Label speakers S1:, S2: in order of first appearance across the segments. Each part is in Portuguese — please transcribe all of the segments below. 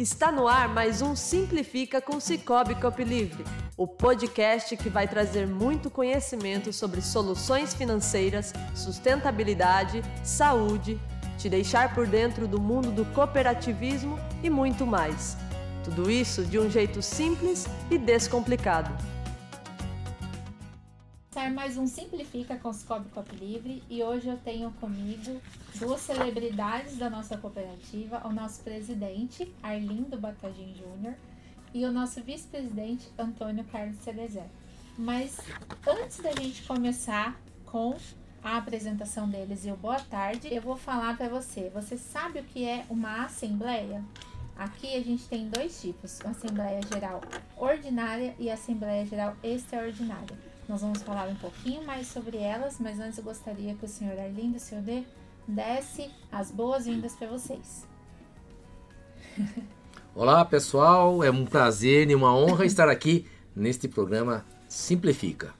S1: Está no ar mais um Simplifica com Cicobi Copilivre, o podcast que vai trazer muito conhecimento sobre soluções financeiras, sustentabilidade, saúde, te deixar por dentro do mundo do cooperativismo e muito mais. Tudo isso de um jeito simples e descomplicado
S2: começar mais um Simplifica com Cicobi Cop Livre e hoje eu tenho comigo duas celebridades da nossa cooperativa, o nosso presidente Arlindo Batagim Júnior e o nosso vice-presidente Antônio Carlos Cerezer. Mas antes da gente começar com a apresentação deles e o boa tarde, eu vou falar para você. Você sabe o que é uma assembleia? Aqui a gente tem dois tipos: Assembleia Geral Ordinária e Assembleia Geral Extraordinária. Nós vamos falar um pouquinho mais sobre elas, mas antes eu gostaria que o senhor Arlindo, o senhor D, desse as boas-vindas para vocês.
S3: Olá pessoal, é um prazer e uma honra estar aqui neste programa Simplifica.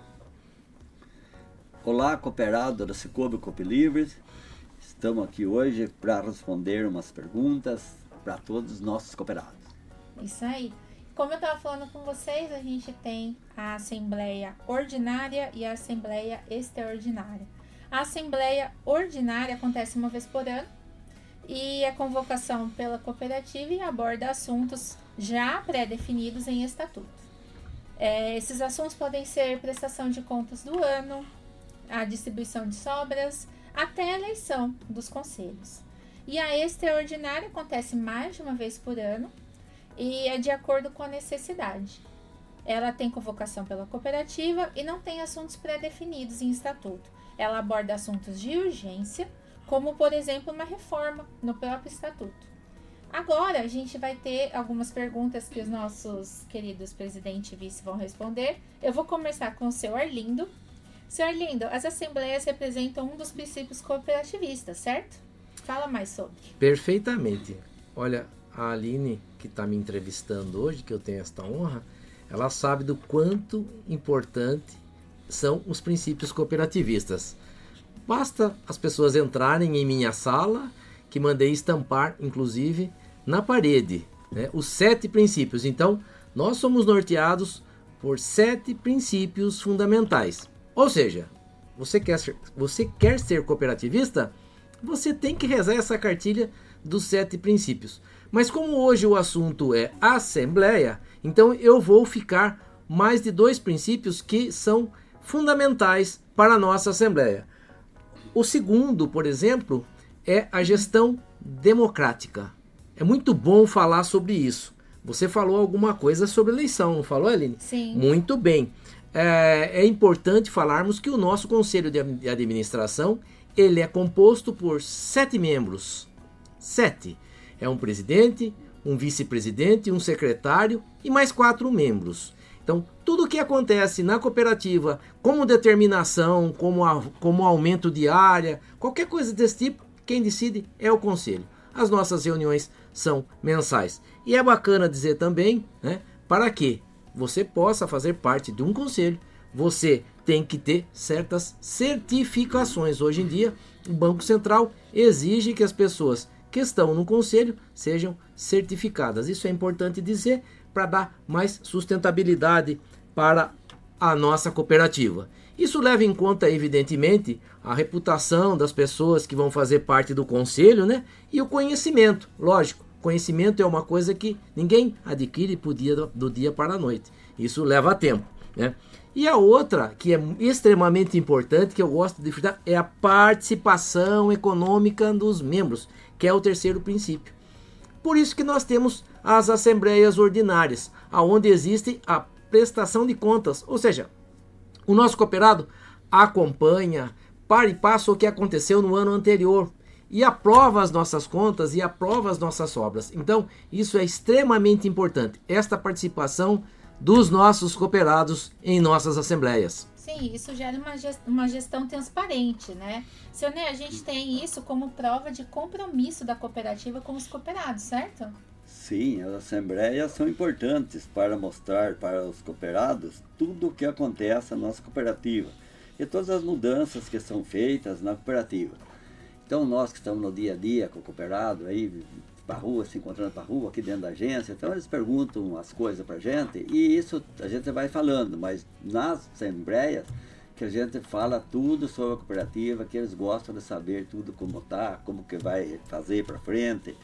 S4: Olá, cooperado da Cicobi Copilivres. Estamos aqui hoje para responder umas perguntas para todos os nossos cooperados.
S2: Isso aí. Como eu estava falando com vocês, a gente tem a Assembleia Ordinária e a Assembleia Extraordinária. A Assembleia Ordinária acontece uma vez por ano e é convocação pela cooperativa e aborda assuntos já pré-definidos em estatuto. É, esses assuntos podem ser prestação de contas do ano, a distribuição de sobras, até a eleição dos conselhos. E a extraordinária acontece mais de uma vez por ano e é de acordo com a necessidade. Ela tem convocação pela cooperativa e não tem assuntos pré-definidos em estatuto. Ela aborda assuntos de urgência, como por exemplo uma reforma no próprio estatuto. Agora a gente vai ter algumas perguntas que os nossos queridos presidente e vice vão responder. Eu vou começar com o seu Arlindo. Seu Arlindo, as assembleias representam um dos princípios cooperativistas, certo? Fala mais sobre.
S3: Perfeitamente. Olha, a Aline, que está me entrevistando hoje, que eu tenho esta honra, ela sabe do quanto importante são os princípios cooperativistas. Basta as pessoas entrarem em minha sala, que mandei estampar, inclusive, na parede, né, os sete princípios. Então, nós somos norteados por sete princípios fundamentais. Ou seja, você quer ser, você quer ser cooperativista? Você tem que rezar essa cartilha dos sete princípios. Mas como hoje o assunto é assembleia, então eu vou ficar mais de dois princípios que são fundamentais para a nossa assembleia. O segundo, por exemplo, é a gestão democrática. É muito bom falar sobre isso. Você falou alguma coisa sobre eleição, não falou, Aline?
S2: Sim.
S3: Muito bem. É, é importante falarmos que o nosso conselho de administração ele é composto por sete membros. Sete é um presidente, um vice-presidente, um secretário e mais quatro membros. Então, tudo o que acontece na cooperativa, como determinação, como, a, como aumento de área, qualquer coisa desse tipo, quem decide é o conselho. As nossas reuniões são mensais. E é bacana dizer também, né, para que você possa fazer parte de um conselho, você tem que ter certas certificações. Hoje em dia, o Banco Central exige que as pessoas que estão no conselho sejam certificadas. Isso é importante dizer para dar mais sustentabilidade para a nossa cooperativa. Isso leva em conta, evidentemente, a reputação das pessoas que vão fazer parte do conselho, né? E o conhecimento, lógico. Conhecimento é uma coisa que ninguém adquire do dia, do dia para a noite. Isso leva tempo, né? E a outra, que é extremamente importante, que eu gosto de frisar, é a participação econômica dos membros que é o terceiro princípio. Por isso que nós temos as assembleias ordinárias, aonde existe a prestação de contas, ou seja, o nosso cooperado acompanha, para e passa o que aconteceu no ano anterior e aprova as nossas contas e aprova as nossas obras. Então, isso é extremamente importante, esta participação dos nossos cooperados em nossas assembleias.
S2: Sim, isso gera uma gestão, uma gestão transparente, né? Seu Ney, a gente tem isso como prova de compromisso da cooperativa com os cooperados, certo?
S4: Sim, as assembleias são importantes para mostrar para os cooperados tudo o que acontece na nossa cooperativa e todas as mudanças que são feitas na cooperativa. Então nós que estamos no dia a dia com o cooperado, aí para rua, se encontrando para rua, aqui dentro da agência. Então eles perguntam as coisas para a gente e isso a gente vai falando, mas nas assembleias que a gente fala tudo sobre a cooperativa, que eles gostam de saber tudo como tá, como que vai fazer para frente,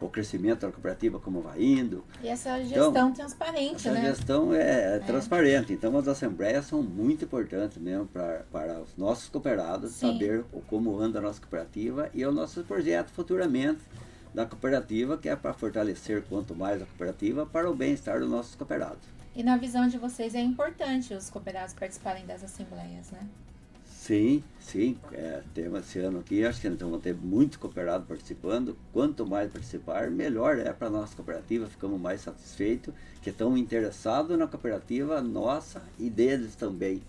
S4: o crescimento da cooperativa como vai indo.
S2: E essa gestão
S4: então,
S2: transparente,
S4: essa
S2: né?
S4: gestão é, é, transparente. Então as assembleias são muito importantes mesmo pra, para os nossos cooperados
S2: Sim.
S4: saber o, como anda a nossa cooperativa e o nosso projeto futuramente da cooperativa, que é para fortalecer quanto mais a cooperativa para o bem-estar dos nossos cooperados.
S2: E na visão de vocês é importante os cooperados participarem das assembleias, né?
S4: Sim, sim. É, temos esse ano aqui, acho que então vão ter muito cooperado participando. Quanto mais participar, melhor é para a nossa cooperativa, ficamos mais satisfeitos, que estão interessados na cooperativa nossa e deles também.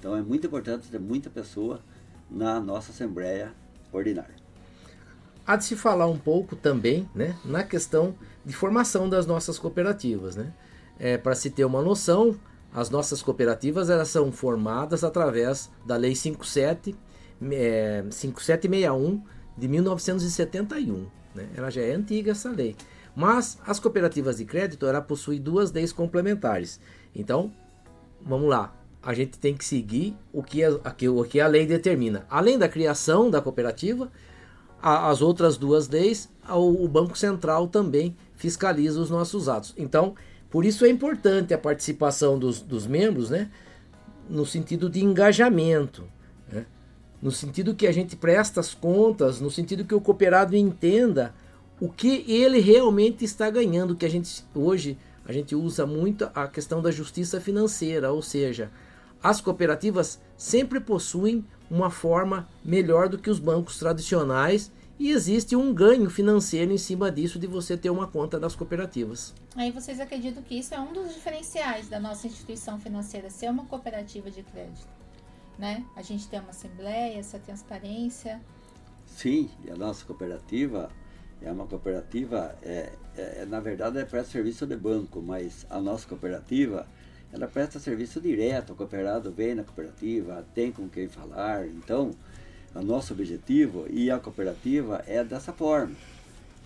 S4: Então é muito importante ter muita pessoa na nossa Assembleia Ordinária.
S3: Há de se falar um pouco também né, na questão de formação das nossas cooperativas. Né? É, Para se ter uma noção, as nossas cooperativas elas são formadas através da Lei 57, é, 5761 de 1971. Né? Ela já é antiga essa lei. Mas as cooperativas de crédito ela possui duas leis complementares. Então, vamos lá. A gente tem que seguir o que a, o que a lei determina. Além da criação da cooperativa, as outras duas leis, o, Banco Central também fiscaliza os nossos atos. Então, por isso é importante a participação dos, dos membros, né? No sentido de engajamento, né? no sentido que a gente presta as contas, no sentido que o cooperado entenda o que ele realmente está ganhando, que a gente hoje a gente usa muito a questão da justiça financeira, ou seja, as cooperativas sempre possuem uma forma melhor do que os bancos tradicionais e existe um ganho financeiro em cima disso de você ter uma conta das cooperativas.
S2: Aí vocês acreditam que isso é um dos diferenciais da nossa instituição financeira, ser uma cooperativa de crédito, né? A gente tem uma assembleia, essa transparência.
S4: Sim, e a nossa cooperativa é uma cooperativa, é, é, na verdade é presta serviço de banco, mas a nossa cooperativa ela presta serviço direto, o cooperado vem na cooperativa, tem com quem falar, então o nosso objetivo e a cooperativa é dessa forma.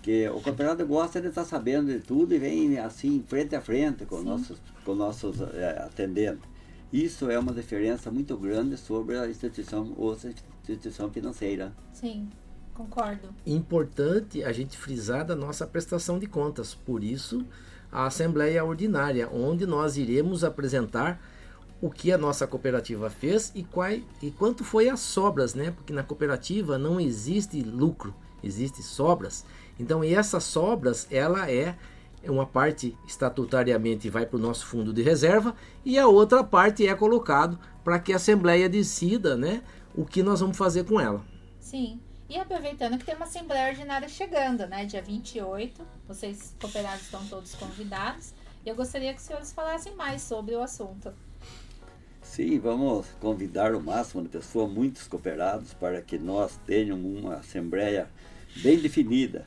S4: Que o cooperado gosta de estar sabendo de tudo e vem assim, frente a frente com
S2: Sim.
S4: nossos, com nossos é, atendentes. Isso é uma diferença muito grande sobre a instituição, outra instituição financeira.
S2: Sim, concordo.
S3: Importante a gente frisar da nossa prestação de contas, por isso a Assembleia Ordinária, onde nós iremos apresentar o que a nossa cooperativa fez e, qual, e quanto foi as sobras, né? Porque na cooperativa não existe lucro, existe sobras. Então, e essas sobras, ela é uma parte estatutariamente vai para o nosso fundo de reserva e a outra parte é colocado para que a Assembleia decida, né, o que nós vamos fazer com ela.
S2: Sim. E aproveitando que tem uma Assembleia Ordinária chegando, né? Dia 28. Vocês cooperados estão todos convidados. E eu gostaria que os senhores falassem mais sobre o assunto.
S4: Sim, vamos convidar o máximo de pessoas, muitos cooperados, para que nós tenhamos uma assembleia bem definida,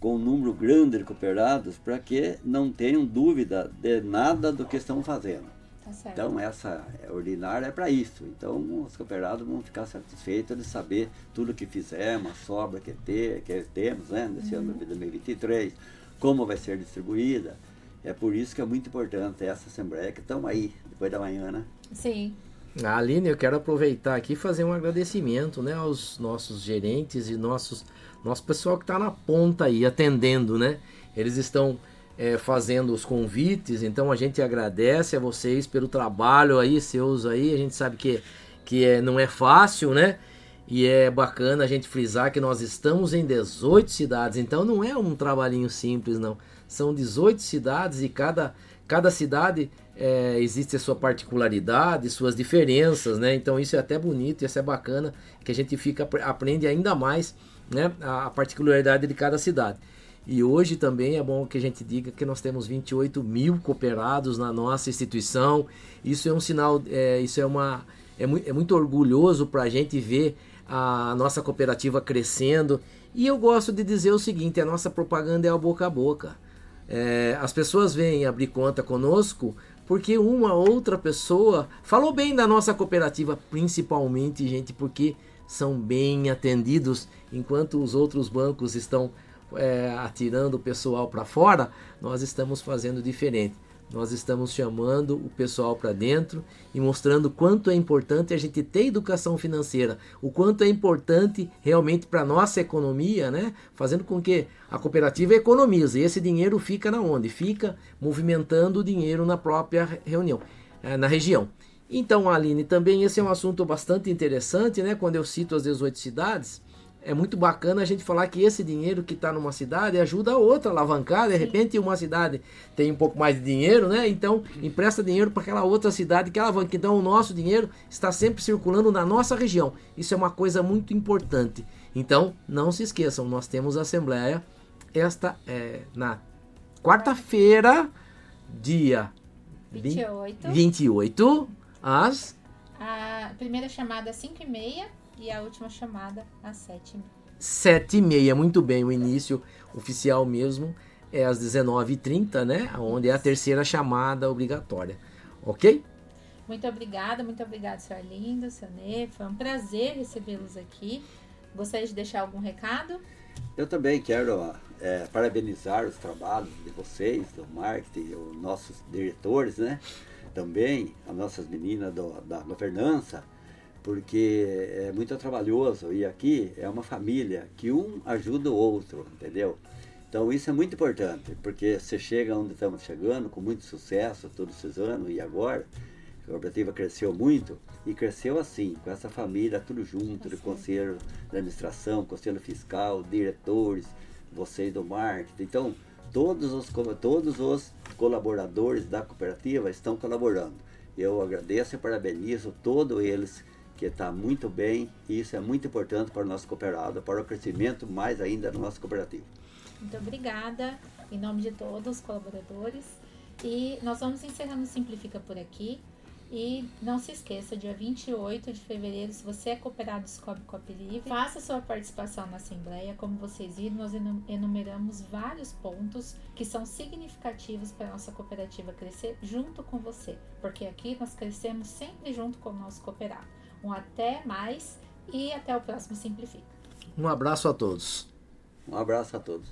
S4: com um número grande de cooperados, para que não tenham dúvida de nada do que estão fazendo.
S2: Tá certo.
S4: Então, essa ordinária é para isso. Então, os cooperados vão ficar satisfeitos de saber tudo que fizemos, a sobra que, ter, que temos né, nesse ano de 2023, como vai ser distribuída. É por isso que é muito importante essa assembleia que estamos aí, depois da manhã, né?
S2: Sim.
S3: A Aline, eu quero aproveitar aqui e fazer um agradecimento né, aos nossos gerentes e nossos, nosso pessoal que está na ponta aí, atendendo, né? Eles estão é, fazendo os convites, então a gente agradece a vocês pelo trabalho aí, seus aí, a gente sabe que, que é, não é fácil, né? E é bacana a gente frisar que nós estamos em 18 cidades, então não é um trabalhinho simples, não. São 18 cidades e cada, cada cidade é, existe a sua particularidade, suas diferenças, né? Então isso é até bonito, isso é bacana, que a gente fica aprende ainda mais, né? A particularidade de cada cidade. E hoje também é bom que a gente diga que nós temos 28 mil cooperados na nossa instituição. Isso é um sinal, é, isso é uma é, é muito orgulhoso para a gente ver a nossa cooperativa crescendo. E eu gosto de dizer o seguinte: a nossa propaganda é a boca a boca. É, as pessoas vêm abrir conta conosco porque uma outra pessoa falou bem da nossa cooperativa, principalmente, gente, porque são bem atendidos, enquanto os outros bancos estão é, atirando o pessoal para fora, nós estamos fazendo diferente. Nós estamos chamando o pessoal para dentro e mostrando quanto é importante a gente ter educação financeira, o quanto é importante realmente para nossa economia, né? Fazendo com que a cooperativa economize. E esse dinheiro fica na onde? Fica movimentando o dinheiro na própria reunião, eh, na região. Então, Aline, também esse é um assunto bastante interessante, né? Quando eu cito as 18 cidades, é muito bacana a gente falar que esse dinheiro que está numa cidade ajuda a outra a alavancar. De repente, uma cidade tem um pouco mais de dinheiro, né? Então, empresta dinheiro para aquela outra cidade que alavanca. Então, o nosso dinheiro está sempre circulando na nossa região. Isso é uma coisa muito importante. Então, não se esqueçam, nós temos a Assembleia esta é na quarta-feira, dia
S2: 28.
S3: 28, às.
S2: A primeira chamada às 5 e a última chamada às 7 h
S3: Sete e meia, muito bem. O início oficial mesmo é às 19h30, né? Onde é a terceira chamada obrigatória. Ok?
S2: Muito obrigada, muito obrigada, senhor Arlindo, senhor Ney. Foi um prazer recebê-los aqui. Gostaria de deixar algum recado?
S4: Eu também quero é, parabenizar os trabalhos de vocês, do marketing, os nossos diretores, né? Também as nossas meninas do, da governança porque é muito trabalhoso e aqui é uma família que um ajuda o outro, entendeu? Então isso é muito importante, porque você chega onde estamos chegando com muito sucesso todos esses anos e agora a cooperativa cresceu muito e cresceu assim, com essa família tudo junto, do conselho de administração, conselho fiscal, diretores, vocês do marketing. Então, todos os, todos os colaboradores da cooperativa estão colaborando. Eu agradeço e parabenizo todos eles que está muito bem e isso é muito importante para o nosso cooperado, para o crescimento mais ainda da nossa cooperativa.
S2: Muito obrigada, em nome de todos os colaboradores. E nós vamos encerrando Simplifica por aqui. E não se esqueça, dia 28 de fevereiro, se você é cooperado Descobre Coop Livre, faça sua participação na Assembleia. Como vocês viram, nós enumeramos vários pontos que são significativos para a nossa cooperativa crescer junto com você, porque aqui nós crescemos sempre junto com o nosso cooperado. Um até mais e até o próximo Simplifica.
S3: Um abraço a todos.
S4: Um abraço a todos.